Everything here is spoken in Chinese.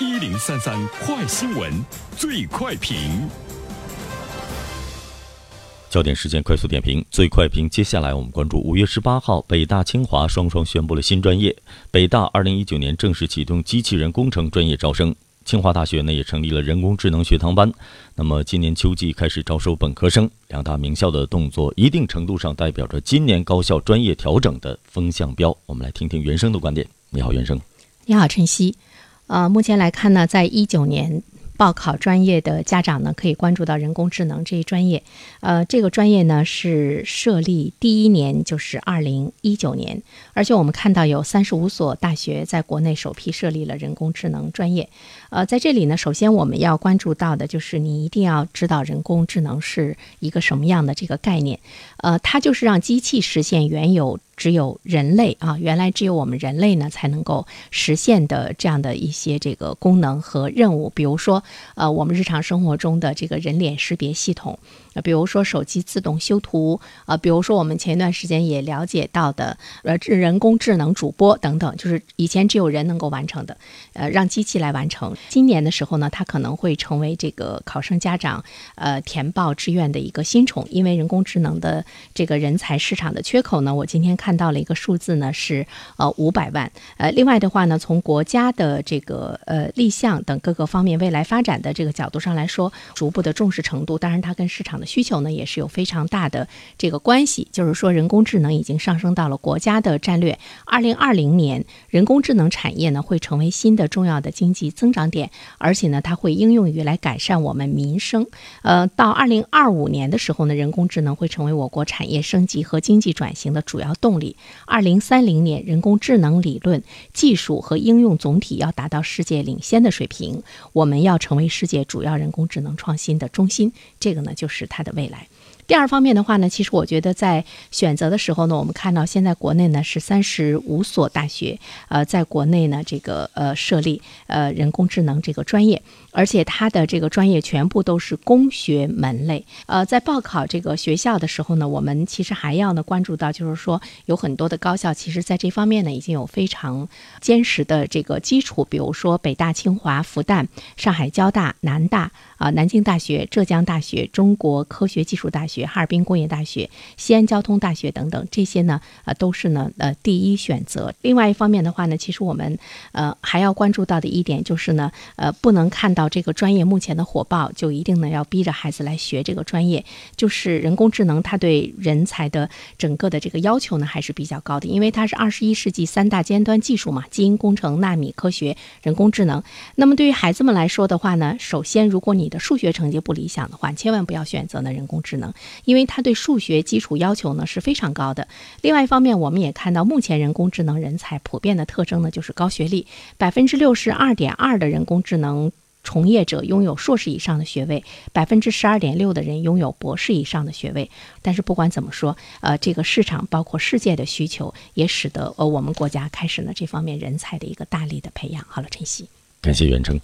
一零三三快新闻，最快评。焦点事件快速点评，最快评。接下来我们关注五月十八号，北大、清华双双宣布了新专业。北大二零一九年正式启动机器人工程专业招生，清华大学呢也成立了人工智能学堂班。那么今年秋季开始招收本科生，两大名校的动作一定程度上代表着今年高校专业调整的风向标。我们来听听原生的观点。你好，原生。你好，晨曦。呃，目前来看呢，在一九年报考专业的家长呢，可以关注到人工智能这一专业。呃，这个专业呢是设立第一年就是二零一九年，而且我们看到有三十五所大学在国内首批设立了人工智能专业。呃，在这里呢，首先我们要关注到的就是你一定要知道人工智能是一个什么样的这个概念。呃，它就是让机器实现原有。只有人类啊，原来只有我们人类呢才能够实现的这样的一些这个功能和任务，比如说，呃，我们日常生活中的这个人脸识别系统。呃，比如说手机自动修图，啊，比如说我们前一段时间也了解到的，呃，人工智能主播等等，就是以前只有人能够完成的，呃，让机器来完成。今年的时候呢，它可能会成为这个考生家长呃填报志愿的一个新宠，因为人工智能的这个人才市场的缺口呢，我今天看看到了一个数字呢是呃五百万。呃，另外的话呢，从国家的这个呃立项等各个方面未来发展的这个角度上来说，逐步的重视程度，当然它跟市场的。需求呢也是有非常大的这个关系，就是说人工智能已经上升到了国家的战略。二零二零年，人工智能产业呢会成为新的重要的经济增长点，而且呢它会应用于来改善我们民生。呃，到二零二五年的时候呢，人工智能会成为我国产业升级和经济转型的主要动动力。二零三零年，人工智能理论、技术和应用总体要达到世界领先的水平，我们要成为世界主要人工智能创新的中心。这个呢就是。它的未来。第二方面的话呢，其实我觉得在选择的时候呢，我们看到现在国内呢是三十五所大学，呃，在国内呢这个呃设立呃人工智能这个专业，而且它的这个专业全部都是工学门类。呃，在报考这个学校的时候呢，我们其实还要呢关注到，就是说有很多的高校，其实在这方面呢已经有非常坚实的这个基础，比如说北大、清华、复旦、上海交大、南大啊、南京大学、浙江大学、中国科学技术大学。学哈尔滨工业大学、西安交通大学等等，这些呢，呃，都是呢，呃，第一选择。另外一方面的话呢，其实我们，呃，还要关注到的一点就是呢，呃，不能看到这个专业目前的火爆，就一定呢要逼着孩子来学这个专业。就是人工智能，它对人才的整个的这个要求呢，还是比较高的，因为它是二十一世纪三大尖端技术嘛，基因工程、纳米科学、人工智能。那么对于孩子们来说的话呢，首先，如果你的数学成绩不理想的话，千万不要选择呢人工智能。因为它对数学基础要求呢是非常高的。另外一方面，我们也看到目前人工智能人才普遍的特征呢就是高学历，百分之六十二点二的人工智能从业者拥有硕士以上的学位，百分之十二点六的人拥有博士以上的学位。但是不管怎么说，呃，这个市场包括世界的需求，也使得呃我们国家开始呢这方面人才的一个大力的培养。好了，晨曦，感谢袁成。